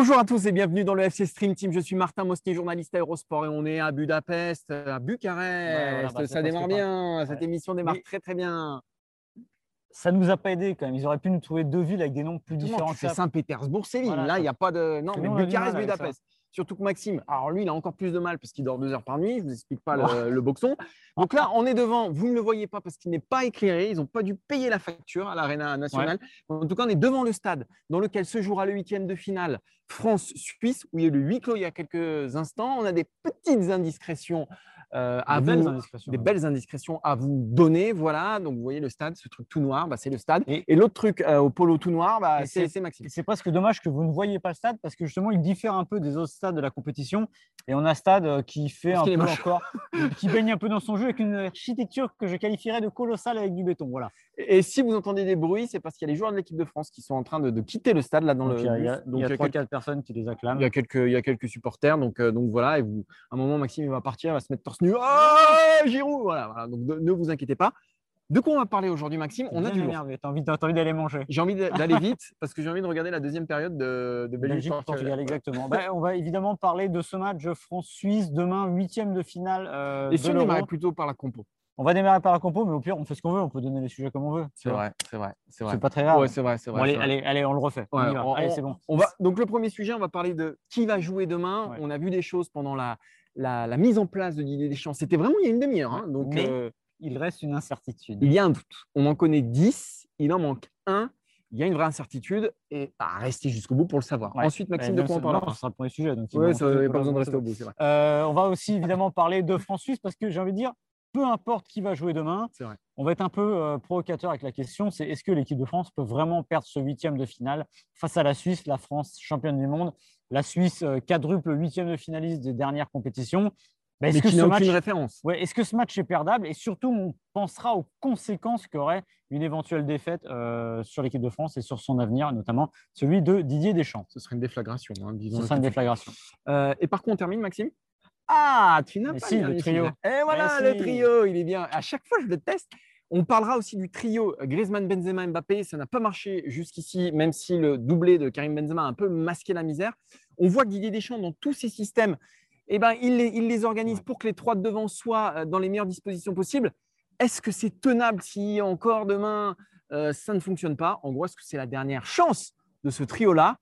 Bonjour à tous et bienvenue dans le FC Stream Team. Je suis Martin Mosnier, journaliste à Eurosport et on est à Budapest, à Bucarest. bah, c'est ça démarre bien, cette Ouais. émission démarre Oui. très très bien. Ça nous a pas aidé quand même. Ils auraient pu nous trouver deux villes avec des noms plus Comment différents ça. Saint-Pétersbourg, Séville. Voilà, Là, il n'y a pas de. Non, mais Bucarest, Budapest. Surtout que Maxime, alors lui, il a encore plus de mal parce qu'il dort deux heures par nuit. Je ne vous explique pas le, le boxon. Donc là, on est devant. Vous ne le voyez pas parce qu'il n'est pas éclairé. Ils n'ont pas dû payer la facture à l'Arena nationale. En tout cas, on est devant le stade dans lequel se jouera le huitième de finale France-Suisse, où il y a eu le huis clos il y a quelques instants. On a des petites indiscrétions euh, à Des vous belles indiscrétions. des belles indiscrétions à vous donner. Voilà, donc vous voyez le stade, ce truc tout noir, bah, c'est le stade. Et, Et- l'autre truc euh, au polo tout noir, bah, c'est Maxime. C'est presque dommage que vous ne voyez pas le stade parce que justement, il diffère un peu des autres stades de la compétition. Et on a un stade euh, qui fait Parce un peu encore, qui baigne un peu dans son jeu avec une architecture que je qualifierais de colossale avec du béton. Voilà. Et, si vous entendez des bruits, c'est parce qu'il y a les joueurs de l'équipe de France qui sont en train de, de quitter le stade là dans Donc, le il y a, Donc, il y a quelques- quatre personnes qui les acclament. il y a quelques, il y a quelques supporters, donc, euh, donc voilà. Et vous, à un moment, Maxime il va partir, il va se mettre torse nu. Ah, Giroud, voilà, voilà. Donc ne, ne vous inquiétez pas. De quoi on va parler aujourd'hui, Maxime? On a du lourd. énervé. T'as envie, envie d'aller manger. J'ai envie d'aller vite parce que j'ai envie de regarder la deuxième période de, de Belgique. Exactement. Ben, on va évidemment parler de ce match France-Suisse demain, huitième de finale euh, Et de si on plutôt par la compo On va démarrer par la compo, mais au pire, on fait ce qu'on veut. On peut donner les sujets comme on veut. C'est vrai, c'est vrai, c'est vrai. C'est pas très grave. Ouais, c'est vrai, c'est vrai. Bon, allez, c'est allez, allez, on le refait. On y va. on- allez, c'est bon. On va, donc le premier sujet, on va parler de qui va jouer demain. Ouais. On a vu des choses pendant la, la, la mise en place de Didier Deschamps. C'était vraiment il y a une demi-heure. hein. Donc Mais- euh, Il reste une incertitude. il y a un doute. On en connaît 10, il en manque un. Il y a une vraie incertitude et bah, restez jusqu'au bout pour le savoir. Ouais. Ensuite, Maxime, de quoi on non, parlera Ce sera le premier sujet. Donc Ouais, il ça, pas besoin de rester au bout, c'est vrai. Euh, on va aussi évidemment parler de France-Suisse parce que j'ai envie de dire, peu importe qui va jouer demain, on va être un peu euh, provocateur avec la question c'est est-ce que l'équipe de France peut vraiment perdre ce huitième de finale face à la Suisse, la France championne du monde, la Suisse euh, quadruple huitième de finaliste des dernières compétitions Ben, Est-ce que, ce match, référence. ouais, est-ce que ce match est perdable Et surtout, on pensera aux conséquences qu'aurait une éventuelle défaite euh, sur l'équipe de France et sur son avenir, notamment celui de Didier Deschamps. Ce serait une déflagration, hein, Ce disons. sera une déflagration. Euh, et par quoi on termine, Maxime? Ah, tu n'as pas si, le trio. Et voilà, Mais le si. trio, il est bien. À chaque fois, je le teste. On parlera aussi du trio Griezmann, Benzema, Mbappé. Ça n'a pas marché jusqu'ici, même si le doublé de Karim Benzema a un peu masqué la misère. On voit que Didier Deschamps, dans tous ses systèmes, eh ben, il, les, il les organise Ouais. pour que les trois de devant soient euh, dans les meilleures dispositions possibles. Est-ce que c'est tenable si encore demain euh, ça ne fonctionne pas? En gros, est-ce que c'est la dernière chance de ce trio-là?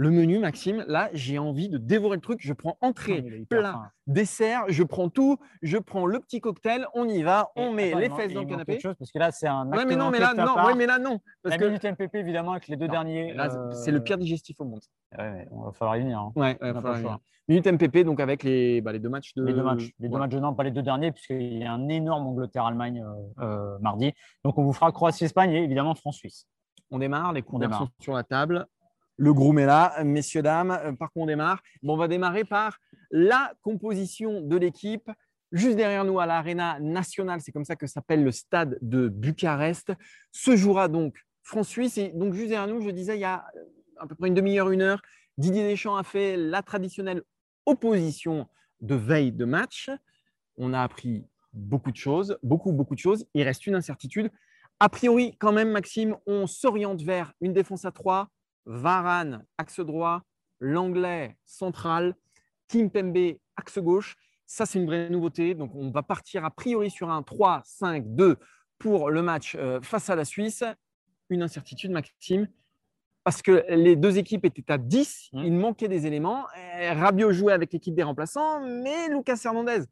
Le menu, Maxime, là, j'ai envie de dévorer le truc. Je prends entrée, hyper plat, fin. dessert, je prends tout, je prends le petit cocktail, on y va, on Et met attends, les fesses dans le canapé. chose, parce que là, c'est un Ouais, mais non, mais là, non, ouais, mais là, non. Parce La que minute MPP, évidemment, avec les deux Non, derniers. là, euh, c'est le pire digestif au monde. ouais, ouais, on va falloir y venir. hein. Ouais, On pas le revenir. choix. Minute MPP, donc avec les, bah, les deux matchs de. Les deux matchs, les deux matchs de Nantes, pas les deux derniers, puisqu'il y a un énorme Angleterre-Allemagne euh, euh, mardi. Donc, on vous fera Croatie-Espagne et évidemment France-Suisse. On démarre, les démarre. sont sur la table. Le groom est là, messieurs, dames. Euh, Par quoi on démarre? Bon, On va démarrer par la composition de l'équipe. Juste derrière nous, à l'Arena nationale, c'est comme ça que s'appelle le stade de Bucarest, se jouera donc France-Suisse. Et donc, juste derrière nous, je disais, il y a euh, à peu près une demi-heure, une heure, Didier Deschamps a fait la traditionnelle opposition de veille de match. On a appris beaucoup de choses, beaucoup, beaucoup de choses. Il reste une incertitude. A priori, quand même, Maxime, on s'oriente vers une défense à 3, Varane, axe droit, l'anglais central, Kim Pembe, axe gauche. Ça, c'est une vraie nouveauté. Donc, on va partir a priori sur un 3-5-2 pour le match euh, face à la Suisse. Une incertitude, Maxime, parce que les deux équipes étaient à 10. Mmh. Il manquait des éléments. Euh, Rabiot jouait avec l'équipe des remplaçants, mais Lucas Hernandez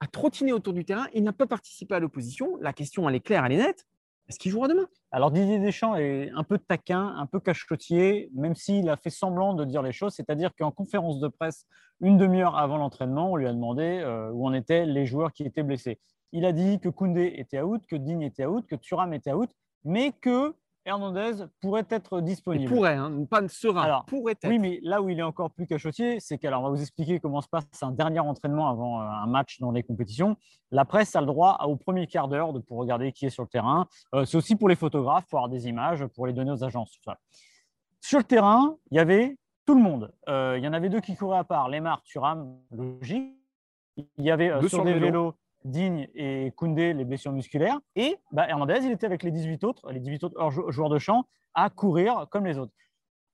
a trottiné autour du terrain. Il n'a pas participé à l'opposition. La question, elle est claire, elle est nette. Est-ce qu'il jouera demain? Alors Didier Deschamps est un peu taquin, un peu cachotier, même s'il a fait semblant de dire les choses. C'est-à-dire qu'en conférence de presse, une demi-heure avant l'entraînement, on lui a demandé euh, où en étaient les joueurs qui étaient blessés. Il a dit que Koundé était out, que Digne était out, que Thuram était out, mais que Hernandez pourrait être disponible. Il pourrait, hein, pas sera. Alors, pourrait être. Oui, mais là où il est encore plus cachotier, c'est qu'alors on va vous expliquer comment se passe un dernier entraînement avant euh, un match dans les compétitions. La presse a le droit au premier quart d'heure de pour regarder qui est sur le terrain. Euh, c'est aussi pour les photographes, pour avoir des images, pour les donner aux agences. Sur le terrain, il y avait tout le monde. Euh, il y en avait deux qui couraient à part, Lemar, Thuram, logique. Il y avait sur des vélos Digne et Koundé, les blessures musculaires. Et bah, Hernandez, il était avec les 18 autres, les 18 autres joueurs de champ, à courir comme les autres.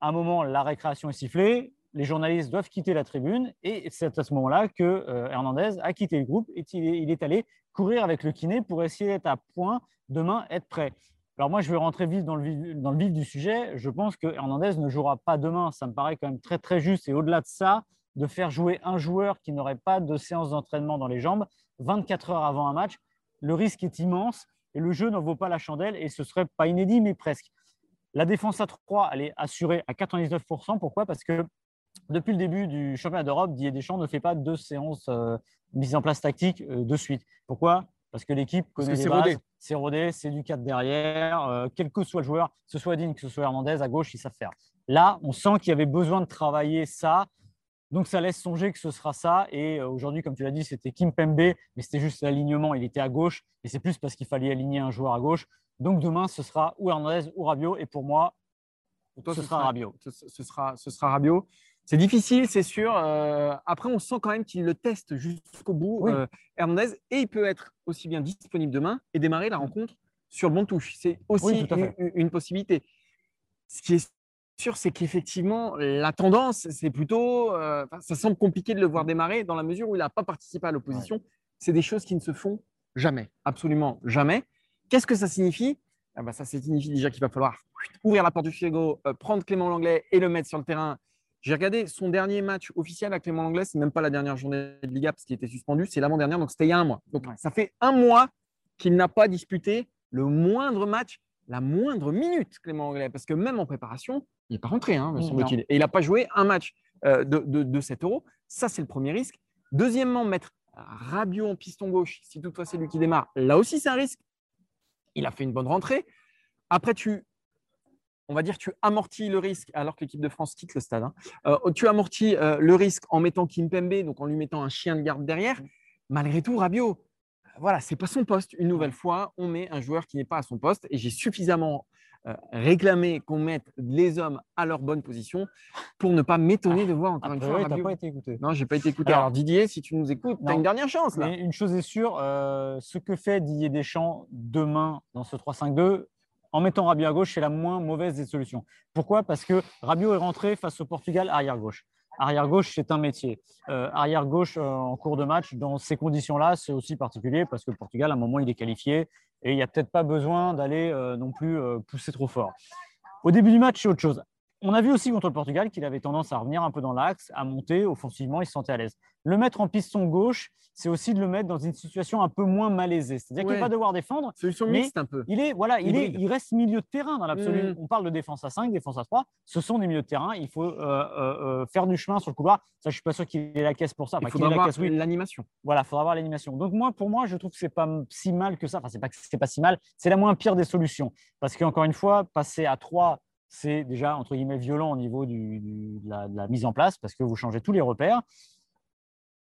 À un moment, la récréation est sifflée, les journalistes doivent quitter la tribune, et c'est à ce moment-là que euh, Hernandez a quitté le groupe et il est allé courir avec le kiné pour essayer d'être à point demain, être prêt. Alors moi, je vais rentrer vite vif, dans le vif du sujet. Je pense que Hernandez ne jouera pas demain. Ça me paraît quand même très très juste. Et au-delà de ça, de faire jouer un joueur qui n'aurait pas de séance d'entraînement dans les jambes, 24 heures avant un match, le risque est immense et le jeu n'en vaut pas la chandelle et ce serait pas inédit, mais presque. La défense à 3, elle est assurée à 99%. Pourquoi? Parce que depuis le début du championnat d'Europe, Didier Deschamps ne fait pas deux séances euh, mises en place tactiques euh, de suite. Pourquoi? Parce que l'équipe connaît les bases, c'est rodé, c'est du 4 derrière, euh, quel que soit le joueur, que ce soit Digne, que ce soit Hernandez, à gauche, ils savent faire. Là, on sent qu'il y avait besoin de travailler ça donc ça laisse songer que ce sera ça. Et euh, aujourd'hui, comme tu l'as dit, c'était Kim Pembe, mais c'était juste l'alignement. Il était à gauche et c'est plus parce qu'il fallait aligner un joueur à gauche. Donc demain, ce sera ou Hernandez ou Rabiot. Et pour moi, ce, sera, Rabiot. Ce, sera, ce sera Rabiot. C'est difficile, c'est sûr. Euh, après, on sent quand même qu'il le teste jusqu'au bout, euh, Hernandez, et il peut être aussi bien disponible demain et démarrer la rencontre sur le bon touche. C'est aussi une, une, possibilité. Ce qui est sûr, c'est qu'effectivement, la tendance, c'est plutôt. Euh, ça semble compliqué de le voir démarrer dans la mesure où il n'a pas participé à l'opposition. C'est des choses qui ne se font jamais, absolument jamais. Qu'est-ce que ça signifie? Ah bah, Ça signifie déjà qu'il va falloir ouvrir la porte du frigo, euh, prendre Clément Langlais et le mettre sur le terrain. J'ai regardé son dernier match officiel avec Clément Langlais, c'est même pas la dernière journée de Liga parce qu'il était suspendu, c'est l'avant-dernière, donc c'était il y a un mois. Donc ça fait un mois qu'il n'a pas disputé le moindre match la moindre minute, Clément Anglais, parce que même en préparation, il n'est pas rentré, hein, semble-t-il. Et il n'a pas joué un match euh, de, de, 7 euros. Ça, c'est le premier risque. Deuxièmement, mettre Rabiot en piston gauche, si toutefois c'est lui qui démarre, là aussi, c'est un risque. Il a fait une bonne rentrée. Après, tu, on va dire, tu amortis le risque, alors que l'équipe de France quitte le stade. Hein. Euh, tu amortis euh, le risque en mettant Kim Pembe, donc en lui mettant un chien de garde derrière. Malgré tout, Rabiot, voilà, c'est pas son poste. Une nouvelle fois, on met un joueur qui n'est pas à son poste et j'ai suffisamment euh, réclamé qu'on mette les hommes à leur bonne position pour ne pas m'étonner de voir encore une fois. tu n'as pas été écouté. Non, j'ai pas été écouté. Alors, Didier, si tu nous écoutes, tu as une dernière chance là. Mais une chose est sûre, euh, ce que fait Didier Deschamps demain dans ce 3-5-2, en mettant Rabiot à gauche, c'est la moins mauvaise des solutions. Pourquoi? Parce que Rabiot est rentré face au Portugal arrière gauche. Arrière gauche, c'est un métier. Euh, arrière gauche euh, en cours de match, dans ces conditions-là, c'est aussi particulier parce que le Portugal, à un moment, il est qualifié et il n'y a peut-être pas besoin d'aller euh, non plus pousser trop fort. Au début du match, c'est autre chose. On a vu aussi contre le Portugal qu'il avait tendance à revenir un peu dans l'axe, à monter offensivement, il se sentait à l'aise. Le mettre en piston gauche, c'est aussi de le mettre dans une situation un peu moins malaisée. C'est-à-dire qu'il ne va pas devoir défendre. Solution mixte un peu. Il, est, voilà, il, est, il reste milieu de terrain dans l'absolu. Mm. On parle de défense à 5, défense à 3. Ce sont des milieux de terrain. Il faut euh, euh, euh, faire du chemin sur le couloir. Ça, je ne suis pas sûr qu'il ait la caisse pour ça. il faudra avoir l'animation. Voilà, il faudra avoir l'animation. Donc, moi, pour moi, je trouve que ce n'est pas si mal que ça. Enfin, ce n'est pas, pas si mal. C'est la moins pire des solutions. Parce qu'encore une fois, passer à 3 c'est déjà entre guillemets violent au niveau de, la, mise en place parce que vous changez tous les repères.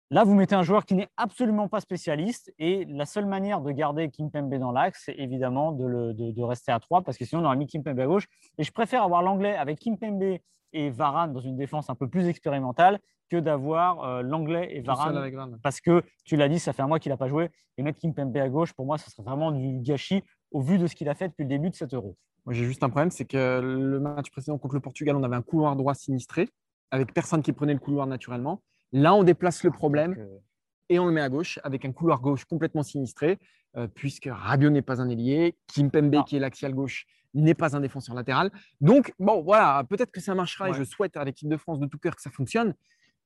Là, vous mettez un joueur qui n'est absolument pas spécialiste et la seule manière de garder Kimpembe dans l'axe, c'est évidemment de, rester à 3 parce que sinon on aurait mis Kimpembe à gauche. Et je préfère avoir l'anglais avec Kimpembe et Varane dans une défense un peu plus expérimentale que d'avoir euh, l'anglais et Varane, parce que tu l'as dit, ça fait un mois qu'il n'a pas joué et mettre Kimpembe à gauche, pour moi, ce serait vraiment du gâchis au vu de ce qu'il a fait depuis le début de cet euro. Moi, j'ai juste un problème, c'est que le match précédent contre le Portugal, on avait un couloir droit sinistré avec personne qui prenait le couloir naturellement. Là, on déplace le problème euh, et on le met à gauche avec un couloir gauche complètement sinistré, euh, puisque Rabiot n'est pas un ailier, Kimpembe, qui est l'axial gauche, n'est pas un défenseur latéral. Donc, bon, voilà, peut-être que ça marchera et je souhaite à l'équipe de France de tout cœur que ça fonctionne.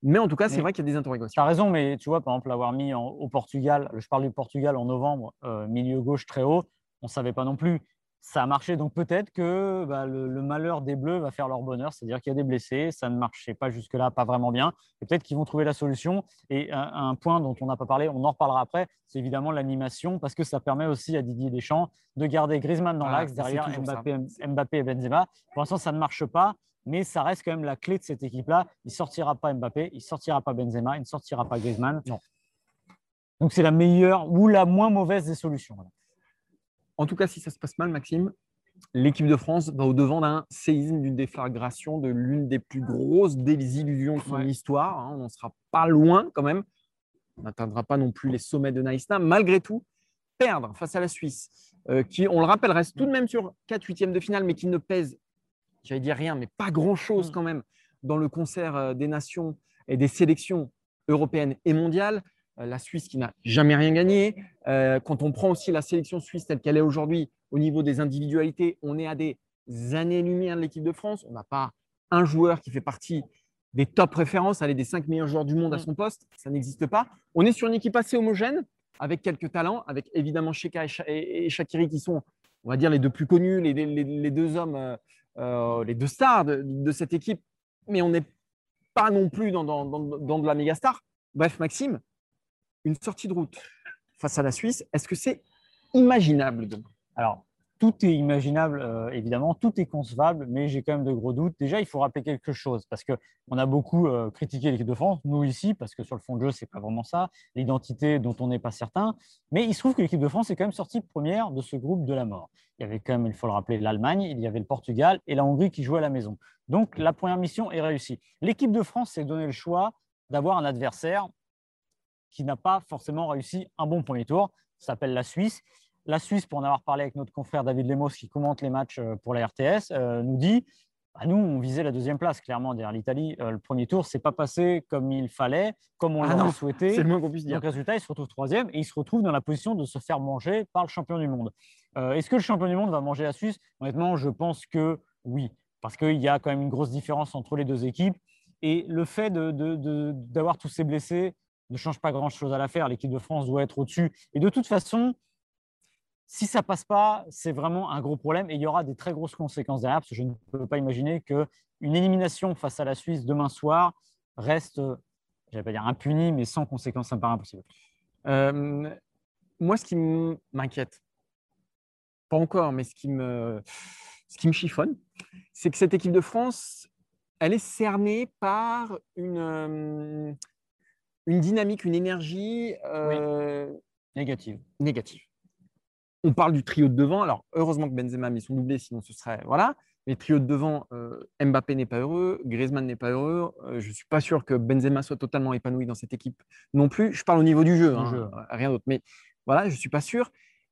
Mais en tout cas, c'est vrai qu'il y a des interrogations. Tu as raison, mais tu vois, par exemple, l'avoir mis au Portugal, je parle du Portugal en novembre, euh, milieu gauche très haut, on ne savait pas non plus ça a marché. Donc peut-être que bah, le, malheur des Bleus va faire leur bonheur, c'est-à-dire qu'il y a des blessés, ça ne marchait pas jusque-là, pas vraiment bien. Et peut-être qu'ils vont trouver la solution. Et un, point dont on n'a pas parlé, on en reparlera après, c'est évidemment l'animation, parce que ça permet aussi à Didier Deschamps de garder Griezmann dans l'axe derrière Mbappé, Mbappé, et Benzema. Pour l'instant, ça ne marche pas. Mais ça reste quand même la clé de cette équipe-là. Il ne sortira pas Mbappé, il ne sortira pas Benzema, il ne sortira pas Griezmann. Non. Donc c'est la meilleure ou la moins mauvaise des solutions. En tout cas, si ça se passe mal, Maxime, l'équipe de France va au-devant d'un séisme, d'une déflagration, de l'une des plus grosses désillusions de son histoire. Hein. On n'en sera pas loin quand même. On n'atteindra pas non plus les sommets de Naïsna. Malgré tout, perdre face à la Suisse, euh, qui, on le rappelle, reste tout de même sur 4 huitièmes de finale, mais qui ne pèse, j'allais dire rien, mais pas grand-chose mm. quand même dans le concert euh, des nations et des sélections européennes et mondiales. Euh, la Suisse qui n'a jamais rien gagné. Euh, quand on prend aussi la sélection suisse telle qu'elle est aujourd'hui, au niveau des individualités, on est à des années-lumière de l'équipe de France. On n'a pas un joueur qui fait partie des top références, aller des cinq meilleurs joueurs du monde à son poste. Ça n'existe pas. On est sur une équipe assez homogène, avec quelques talents, avec évidemment Sheka et Shakiri qui sont, on va dire, les deux plus connus, les, deux hommes, euh, les deux stars de, cette équipe. Mais on n'est pas non plus dans, dans, dans de la méga star. Bref, Maxime, une sortie de route face à la Suisse, est-ce que c'est imaginable Alors, tout est imaginable, euh, évidemment, tout est concevable, mais j'ai quand même de gros doutes. Déjà, il faut rappeler quelque chose, parce qu'on a beaucoup euh, critiqué l'équipe de France, nous ici, parce que sur le fond de jeu, ce n'est pas vraiment ça, l'identité dont on n'est pas certain. Mais il se trouve que l'équipe de France est quand même sortie première de ce groupe de la mort. Il y avait quand même, il faut le rappeler, l'Allemagne, il y avait le Portugal et la Hongrie qui jouaient à la maison. Donc, la première mission est réussie. L'équipe de France s'est donné le choix d'avoir un adversaire qui n'a pas forcément réussi un bon premier tour. Ça s'appelle la Suisse. La Suisse, pour en avoir parlé avec notre confrère David Lemos, qui commente les matchs euh, pour la RTS, euh, nous dit bah, nous, on visait la deuxième place, clairement, derrière l'Italie. Euh, le premier tour, c'est pas passé comme il fallait, comme on ah l'aurait souhaité. C'est le moins qu'on puisse dire. Donc, résultat, il se retrouve troisième et il se retrouve dans la position de se faire manger par le champion du monde. Est-ce que le champion du monde va manger la Suisse? Honnêtement, je pense que oui, parce qu'il y a quand même une grosse différence entre les deux équipes. Et le fait d'avoir tous ces blessés, ne change pas grand-chose à l'affaire. L'équipe de France doit être au-dessus. Et de toute façon, si ça passe pas, c'est vraiment un gros problème et il y aura des très grosses conséquences derrière parce que je ne peux pas imaginer qu'une élimination face à la Suisse demain soir reste, je vais pas dire impunie, mais sans conséquences, ça me paraît impossible. Euh, moi, ce qui m'inquiète, pas encore, mais ce qui me, ce qui me chiffonne, c'est que cette équipe de France, elle est cernée par une, euh, une dynamique, une énergie euh, négative. négative. On parle du trio de devant. Alors, heureusement que Benzema a mis son doublé, sinon ce serait. Voilà. Mais trio de devant, euh, Mbappé n'est pas heureux, Griezmann n'est pas heureux. Euh, je ne suis pas sûr que Benzema soit totalement épanoui dans cette équipe non plus. Je parle au niveau du jeu, hein, rien d'autre. Mais voilà, je ne suis pas sûr.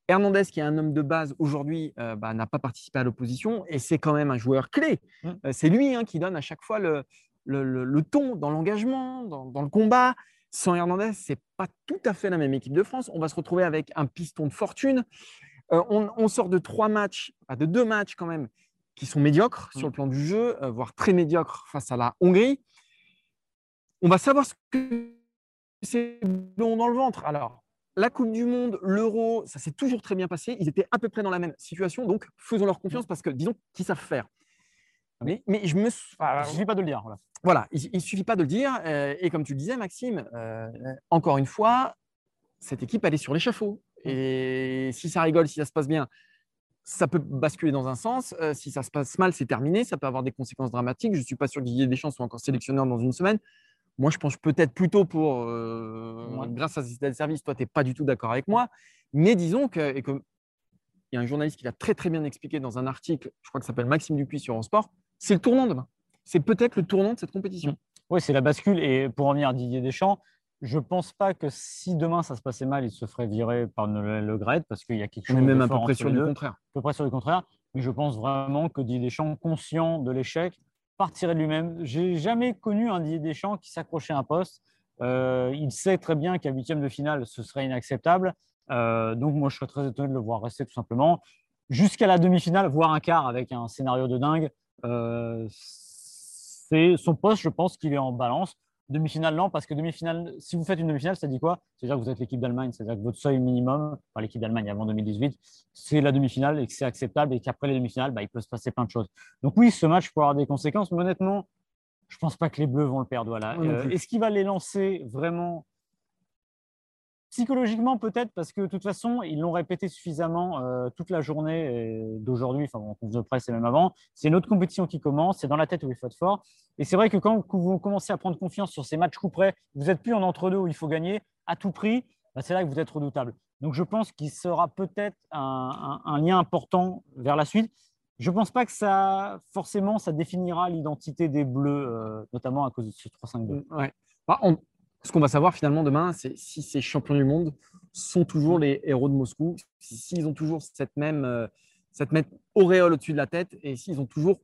Hernandez, qui est un homme de base aujourd'hui, bah, n'a pas participé à l'opposition et c'est quand même un joueur clé. Mmh. c'est lui hein, qui donne à chaque fois le, le, ton dans l'engagement, dans, dans, le combat. Sans Hernandez, c'est pas tout à fait la même équipe de France. On va se retrouver avec un piston de fortune. Euh, on, sort de trois matchs, de deux matchs quand même, qui sont médiocres sur le mm. plan du jeu, euh, voire très médiocres face à la Hongrie. On va savoir ce que c'est long dans le ventre. Alors, la Coupe du Monde, l'Euro, ça s'est toujours très bien passé. Ils étaient à peu près dans la même situation, donc faisons leur confiance parce que disons qu'ils savent faire. Mais, mais je me. il ne suffit pas de le dire. Voilà, il ne suffit pas de le dire. Euh, et comme tu le disais, Maxime, euh, encore une fois, cette équipe, elle est sur l'échafaud. Mmh. Et si ça rigole, si ça se passe bien, ça peut basculer dans un sens. Euh, si ça se passe mal, c'est terminé. Ça peut avoir des conséquences dramatiques. Je ne suis pas sûr que Didier Deschamps soit encore sélectionneur dans une semaine. Moi, je pense peut-être plutôt pour, grâce à ce service, toi, tu n'es pas du tout d'accord avec moi. Mais disons que, et que, il y a un journaliste qui l'a très très bien expliqué dans un article, je crois que s'appelle Maxime Dupuis sur Eurosport, c'est le tournant demain. C'est peut-être le tournant de cette compétition. Oui, c'est la bascule. Et pour en venir à Didier Deschamps, je ne pense pas que si demain ça se passait mal, il se ferait virer par Le Gret parce qu'il y a quelque chose. On est même à peu près sur du contraire. À peu près sur le contraire. Mais je pense vraiment que Didier Deschamps, conscient de l'échec, partirait de lui-même. J'ai jamais connu un Didier Deschamps qui s'accrochait à un poste. Euh, il sait très bien qu'à huitième de finale, ce serait inacceptable. Euh, donc moi, je serais très étonné de le voir rester tout simplement jusqu'à la demi-finale, voire un quart avec un scénario de dingue. Euh, c'est son poste, je pense qu'il est en balance. Demi-finale, non, parce que demi-finale, si vous faites une demi-finale, ça dit quoi? C'est-à-dire que vous êtes l'équipe d'Allemagne, c'est-à-dire que votre seuil minimum, enfin, l'équipe d'Allemagne avant 2018, c'est la demi-finale et que c'est acceptable et qu'après les demi-finales, bah, il peut se passer plein de choses. Donc oui, ce match pourrait avoir des conséquences, mais honnêtement, je ne pense pas que les Bleus vont le perdre. Voilà. Euh, est-ce qu'il va les lancer vraiment Psychologiquement, peut-être, parce que de toute façon, ils l'ont répété suffisamment euh, toute la journée d'aujourd'hui, enfin, en conférence de presse et même avant. C'est une autre compétition qui commence, c'est dans la tête où il faut être fort. Et c'est vrai que quand vous commencez à prendre confiance sur ces matchs coup près, vous n'êtes plus en entre-deux où il faut gagner à tout prix, bah, c'est là que vous êtes redoutable. Donc je pense qu'il sera peut-être un, lien important vers la suite. Je ne pense pas que ça, forcément, ça définira l'identité des Bleus, euh, notamment à cause de ce 3-5-2. Ouais. Bah, ce qu'on va savoir finalement demain, c'est si ces champions du monde sont toujours les héros de Moscou, s'ils ont toujours cette même, euh, cette même auréole au-dessus de la tête et s'ils ont toujours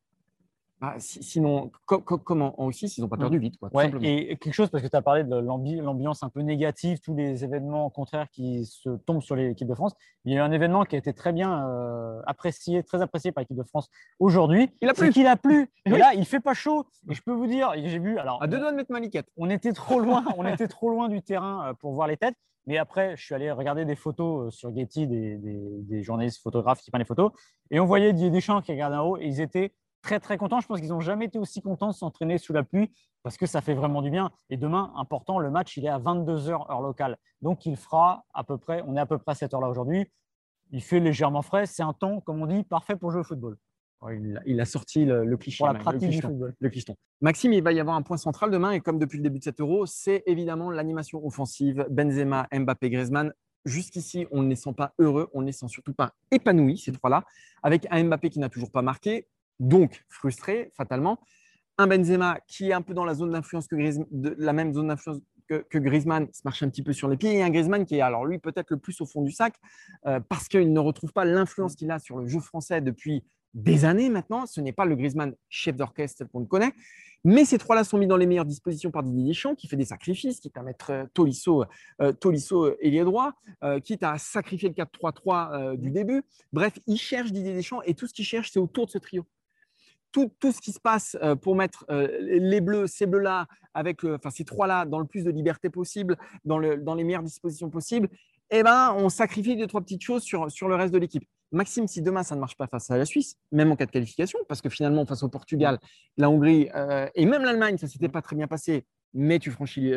bah, sinon, comment en Russie, ils n'ont pas perdu vite. Quoi, et quelque chose, parce que tu as parlé de l'ambiance un peu négative, tous les événements contraires qui se tombent sur l'équipe de France. Il y a eu un événement qui a été très bien euh, apprécié, très apprécié par l'équipe de France aujourd'hui. Il a plu. qu'il a plu. Et là, il fait pas chaud. Et je peux vous dire, j'ai vu. Alors, à deux doigts de mettre Maliquette. On était trop loin. on était trop loin du terrain euh, pour voir les têtes. Mais après, je suis allé regarder des photos euh, sur Getty des, des, journalistes photographes qui prennent les photos. Et on voyait Didier Deschamps qui regardait en haut et ils étaient très très contents. Je pense qu'ils n'ont jamais été aussi contents de s'entraîner sous la pluie parce que ça fait vraiment du bien. Et demain, important, le match, il est à 22h heure locale. Donc il fera à peu près, on est à peu près à cette heure-là aujourd'hui. Il fait légèrement frais. C'est un temps, comme on dit, parfait pour jouer au football. il, a, sorti le, cliché. Pour la pratique du football. Le clicheton. Maxime, il va y avoir un point central demain. Et comme depuis le début de cet euro, c'est évidemment l'animation offensive. Benzema, Mbappé, Griezmann. Jusqu'ici, on ne les sent pas heureux, on ne les sent surtout pas épanouis, ces trois-là, avec un Mbappé qui n'a toujours pas marqué, donc frustré fatalement. Un Benzema qui est un peu dans la zone d'influence que de la même zone d'influence que, Griezmann, se marche un petit peu sur les pieds, et un Griezmann qui est alors lui peut-être le plus au fond du sac euh, parce qu'il ne retrouve pas l'influence qu'il a sur le jeu français depuis des années maintenant. Ce n'est pas le Griezmann chef d'orchestre qu'on connaît. Mais ces trois-là sont mis dans les meilleures dispositions par Didier Deschamps, qui fait des sacrifices, quitte à mettre euh, Tolisso, euh, Tolisso ailier droit, euh, quitte à sacrifier le 4-3-3 du début. Bref, il cherche Didier Deschamps et tout ce qu'il cherche, c'est autour de ce trio tout, ce qui se passe euh, pour mettre euh, les bleus, ces bleus-là, avec enfin, ces trois-là, dans le plus de liberté possible, dans, le, dans les meilleures dispositions possibles, eh ben, on sacrifie deux, trois petites choses sur, sur le reste de l'équipe. Maxime, si demain ça ne marche pas face à la Suisse, même en cas de qualification, parce que finalement, face au Portugal, la Hongrie euh, et même l'Allemagne, ça ne s'était pas très bien passé, mais tu franchis,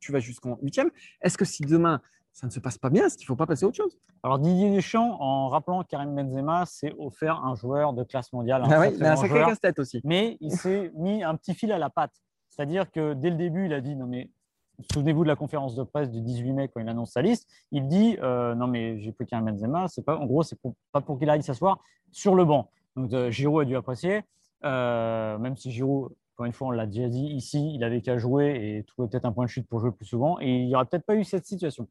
tu vas jusqu'en huitième. Est-ce que si demain ça ne se passe pas bien, est-ce qu'il ne faut pas passer à autre chose Alors Didier Deschamps, en rappelant Karim Benzema, s'est offert un joueur de classe mondiale. Un, ah oui, un sacré casse-tête aussi. Mais il s'est mis un petit fil à la patte. C'est-à-dire que dès le début, il a dit non mais souvenez-vous de la conférence de presse du 18 mai quand il annonce sa liste. Il dit euh, non mais j'ai pris Karim Benzema, c'est pas en gros c'est pas pour qu'il aille s'asseoir sur le banc. Donc euh, Giroud a dû apprécier, euh, même si Giroud encore une fois, on l'a déjà dit ici, il avait qu'à jouer et trouver peut-être un point de chute pour jouer plus souvent. Et il n'y aurait peut-être pas eu cette situation.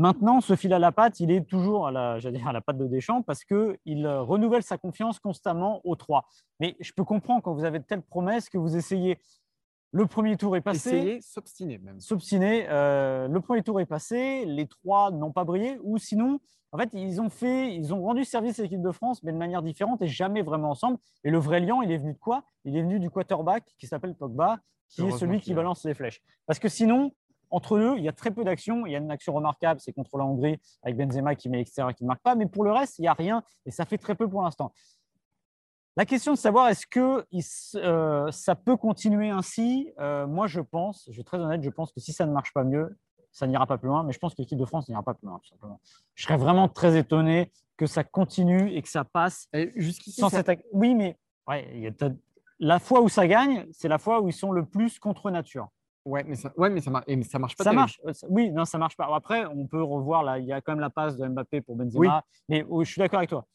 Maintenant, ce fil à la patte, il est toujours à la, dire, à la patte de Deschamps parce qu'il renouvelle sa confiance constamment aux trois. Mais je peux comprendre quand vous avez de telles promesses que vous essayez. Le premier tour est passé. Essayez, s'obstiner même. S'obstiner. Euh, le premier tour est passé, les trois n'ont pas brillé, ou sinon, en fait, ils ont fait, ils ont rendu service à l'équipe de France, mais de manière différente et jamais vraiment ensemble. Et le vrai lion, il est venu de quoi? Il est venu du quarterback qui s'appelle Pogba, qui est celui qui balance les flèches. Parce que sinon, entre eux, il y a très peu d'actions. Il y a une action remarquable, c'est contre la Hongrie avec Benzema qui met l'extérieur qui ne marque pas. Mais pour le reste, il n'y a rien et ça fait très peu pour l'instant. La question de savoir est-ce que euh, ça peut continuer ainsi, euh, moi je pense, je suis très honnête, je pense que si ça ne marche pas mieux, ça n'ira pas plus loin, mais je pense que l'équipe de France n'ira pas plus loin, tout simplement. Je serais vraiment très étonné que ça continue et que ça passe. Jusqu'ici, sans cette... Oui, mais ouais, la fois où ça gagne, c'est la fois où ils sont le plus contre nature. Ouais, mais ça, ouais, mais ça, ça marche pas. Ça marche. Euh, oui, non, ça marche pas. Après, on peut revoir là. Il y a quand même la passe de Mbappé pour Benzema. Mais oh, je suis d'accord avec toi.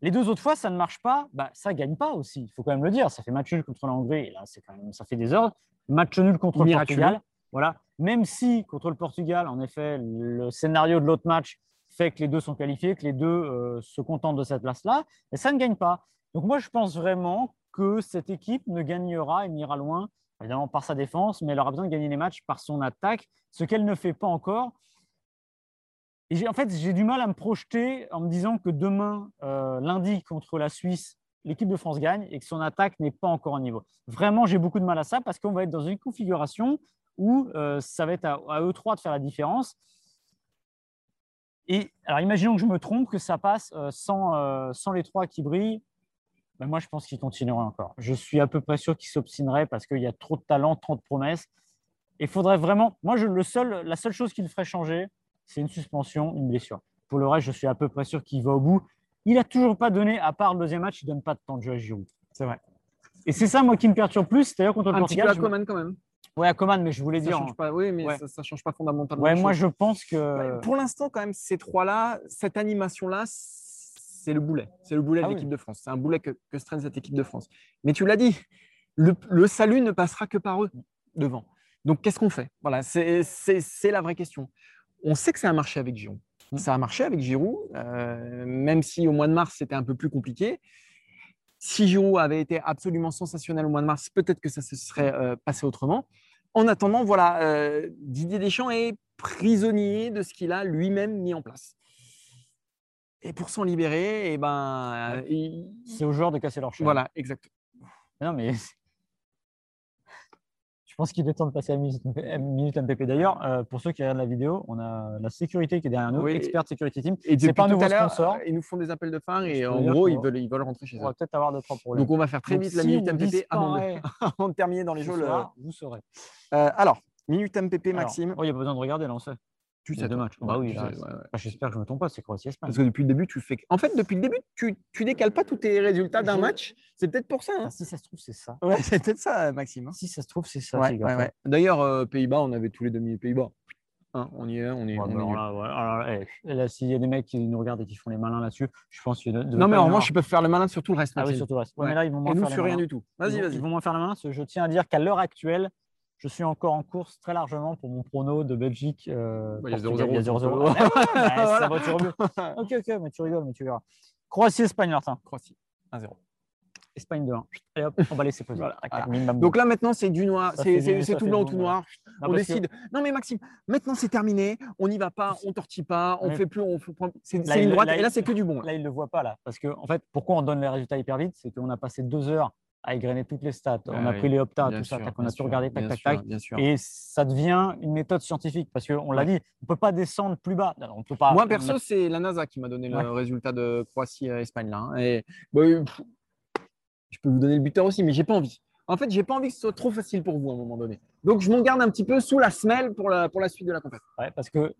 Les deux autres fois, ça ne marche pas. Bah, ça gagne pas aussi. Il faut quand même le dire. Ça fait match nul contre la Hongrie. Et là, c'est quand même, ça fait des ordres. Match nul contre le Portugal. Voilà. Même si contre le Portugal, en effet, le scénario de l'autre match fait que les deux sont qualifiés, que les deux euh, se contentent de cette place-là, mais ça ne gagne pas. Donc moi, je pense vraiment que cette équipe ne gagnera et n'ira loin évidemment par sa défense, mais elle aura besoin de gagner les matchs par son attaque, ce qu'elle ne fait pas encore. Et en fait, j'ai du mal à me projeter en me disant que demain, euh, lundi, contre la Suisse, l'équipe de France gagne et que son attaque n'est pas encore au niveau. Vraiment, j'ai beaucoup de mal à ça parce qu'on va être dans une configuration ou euh, ça va être à, eux trois de faire la différence. Et alors, imaginons que je me trompe, que ça passe euh, sans les trois qui brillent. Ben, moi, je pense qu'ils continueraient encore. Je suis à peu près sûr qu'ils s'obstineraient parce qu'il y a trop de talent, trop de promesses. Il faudrait vraiment. Moi, je, le seul, la seule chose qui le ferait changer, c'est une suspension, une blessure. Pour le reste, je suis à peu près sûr qu'il va au bout. Il n'a toujours pas donné, à part le deuxième match, il ne donne pas de temps de jeu à Giroud. C'est vrai. Et c'est ça, moi, qui me perturbe plus. C'est-à-dire contre le Un petit peu Portugal. à Coman quand même. Ouais, à Coman, mais je voulais Ça dire. change pas. Oui, mais Ouais. ça, ne change pas fondamentalement. Ouais, moi, je pense que. Pour l'instant, quand même, ces trois-là, cette animation-là, c'est le boulet. C'est le boulet Ah de oui. l'équipe de France. C'est un boulet que, que se traîne cette équipe de France. Mais tu l'as dit, le, le salut ne passera que par eux devant. Donc, qu'est-ce qu'on fait? Voilà, c'est la vraie question. On sait que ça a marché avec Giroud. Mm. Ça a marché avec Giroud, euh, même si au mois de mars, c'était un peu plus compliqué. Si Giroud avait été absolument sensationnel au mois de mars, peut-être que ça se serait euh, passé autrement. En attendant, voilà, euh, Didier Deschamps est prisonnier de ce qu'il a lui-même mis en place. Et pour s'en libérer, ben, euh, il- C'est aux joueurs de casser leur chaîne. voilà, exact. Non, mais. Je pense qu'il est temps de passer à Minute Minute MPP. D'ailleurs, euh, pour ceux qui regardent la vidéo, on a la sécurité qui est derrière nous, Oui. Expert Security Team. Et depuis pas un nouveau sponsor. euh, ils nous font des appels de phare et en gros, ils veulent, ils veulent rentrer chez On eux. va peut-être avoir deux, trois problèmes. Donc, on va faire très Donc, vite la minute on MPP avant de, terminer dans les jeux. le- Vous saurez. Euh, alors, minute MPP, Alors, Maxime. oh, Il n'y a pas besoin de regarder, là, on sait. Tu y a deux matchs. Bah oui, sais, ouais, ouais. J'espère que je ne me trompe pas, c'est Croatie-Espagne. Parce que depuis le début, tu fais. En fait, depuis le début, tu, tu décales pas tous tes résultats d'un Je- match. C'est peut-être pour ça. hein. Ah, si ça se trouve, c'est ça. Ouais, c'est peut-être ça, Maxime. hein. Si ça se trouve, c'est ça. D'ailleurs, euh, Pays-Bas, on avait tous les demi Pays-Bas. Hein, on y est, on est. Ouais, on bah est là, ouais, alors là, eh, là, s'il y a des mecs qui nous regardent et qui font les malins là-dessus, je pense qu'il y Non, mais y en revanche, ils peuvent faire le malin sur tout le reste. Ah oui, surtout le reste. Ouais, mais là, ils vont moins Et nous, faire sur rien malins. du tout. Vas-y, vas-y. Ils vont moins faire parce que Je tiens à dire qu'à l'heure actuelle, je suis encore en course très largement pour mon prono de Belgique. euh, Bah, il y a Portugal. 0-0, Il y a donc, 0-0. euh, Ah, bah ouais, bah, voilà. ça va, remues. Ok, ok, mais tu rigoles, mais tu verras. Croatie-Espagne, Martin. Croatie, 1-0. Espagne 2-1. Allez hop, on va laisser poser. Voilà, bam, Donc là, maintenant, c'est du noir. C'est tout blanc, bon, tout noir. Non, on que- décide. Non, mais Maxime, maintenant, c'est terminé. On n'y va pas, on tortille pas, on Ouais. fait plus. on fait- C'est une droite. là, Et là, c'est que du bon. là. Là, il ne le voit pas, là. Parce que, en fait, pourquoi on donne les résultats hyper vite C'est qu'on a passé deux heures à égrener toutes les stats. on Ah a oui, pris les optas, Bien tout ça, tac, on a tout sûr, regardé, tac, tac, sûr, tac. Et ça devient une méthode scientifique. Parce qu'on l'a dit, on ne peut pas descendre plus bas. Alors, on peut pas Moi, perso, c'est la NASA qui m'a donné Ouais. le résultat de Croatie-Espagne. là. hein. Et bah, euh, je peux vous donner le buteur aussi, mais j'ai pas envie. En fait, j'ai pas envie que ce soit trop facile pour vous à un moment donné. Donc, je m'en garde un petit peu sous la semelle pour la, pour la suite de la compétition. Ouais, parce que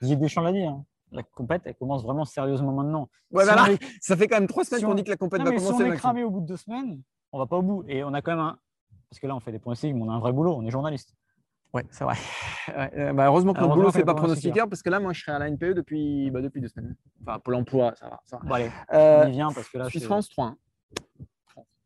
Didier Deschamps l'a dit, hein, la compète, elle commence vraiment sérieusement maintenant. Ouais, Si est- Ça fait quand même trois semaines Si qu'on on- dit que la Non, va mais si commencer. on est cramé au bout de deux semaines, on va pas au bout. Et on a quand même un. Parce que là, on fait des pronostics, mais on a un vrai boulot, on est journaliste. Ouais, c'est vrai. Ouais, euh, bah, heureusement que Heureusement boulot qu'on fait pas pronostiqueur parce que là, moi, je serais à la NPE depuis, bah, depuis deux semaines. Enfin, Pôle emploi, ça va. Ça va. Bon, allez, Euh, on y vient parce que là. c'est- Suisse-France 3-1.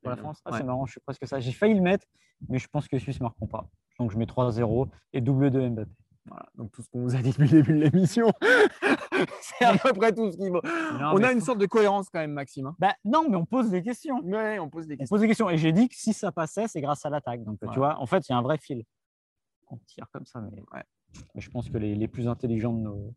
Pour la France, ah, Ouais. c'est marrant, je suis presque ça. J'ai failli le mettre, mais je pense que les Suisses ne marqueront pas. Donc je mets 3-0 et double de Mbappé. Voilà, donc tout ce qu'on vous a dit depuis le début de l'émission, c'est à peu près tout ce qu'il faut. Non, on a une faut- sorte de cohérence quand même, Maxime. hein. Bah, non, mais on pose des questions. Ouais, on pose des On questions. pose des questions. Et j'ai dit que si ça passait, c'est grâce à l'attaque. Donc Ouais. tu vois, en fait, il y a un vrai fil. On tire comme ça, mais, Ouais. mais je pense que les, les plus intelligents de nos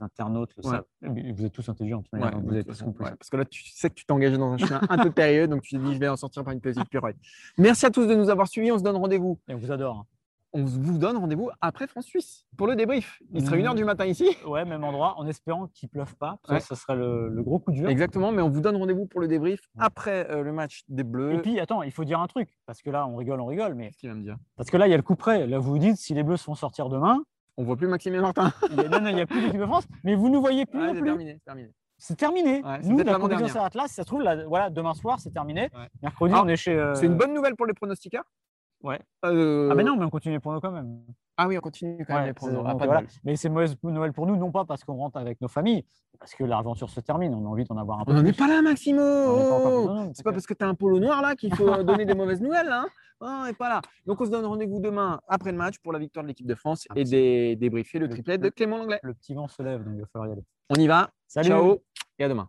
internautes le Ouais. savent. Vous êtes tous intelligents, Ouais, donc vous tous parce que là, tu sais que tu t'engages dans un chemin un peu périlleux, donc tu te dis, je vais en sortir par une petite pirouette. Merci à tous de nous avoir suivis. On se donne rendez-vous. Et on vous adore. On vous donne rendez-vous après France-Suisse pour le débrief. Il sera Mmh. 1h du matin ici. Ouais, même endroit, en espérant qu'il pleuve pas. parce que. Ça serait le, le gros coup dur. Exactement, mais on vous donne rendez-vous pour le débrief après euh, le match des Bleus. Et puis, attends, il faut dire un truc, parce que là, on rigole, on rigole, mais Qu'est-ce qu'il va me dire? parce que là, il y a le coup près. Là, vous vous dites, si les Bleus se font sortir demain, On voit plus Maxime et Martin. il y a, non, non, il n'y a plus d'équipe de France, mais vous ne voyez plus Ouais, c'est terminé, c'est terminé. C'est terminé. Ouais, Nous, la compétition s'arrête là. Si ça se trouve, là, voilà, demain soir, c'est terminé. Mercredi, Ah, on est chez. euh, C'est une bonne nouvelle pour les pronostiqueurs? Ouais. Euh, Ah, mais non, mais on continue pour nous quand même. Ah oui, on continue quand même les pronos. Ah, voilà. Mais c'est mauvaise Noël pour nous, non pas parce qu'on rentre avec nos familles, parce que l'aventure se termine. On a envie d'en avoir un peu On n'en est pas là, Maximo Oh C'est pas parce que tu as un polo noir là qu'il faut euh, donner des mauvaises nouvelles. Hein on n'est pas là. Donc on se donne rendez-vous demain après le match pour la victoire de l'équipe de France et des, débriefer le Le- triplet de Clément Langlais. Le petit vent se lève, donc il va falloir y aller. On y va. Salut. Ciao et à demain.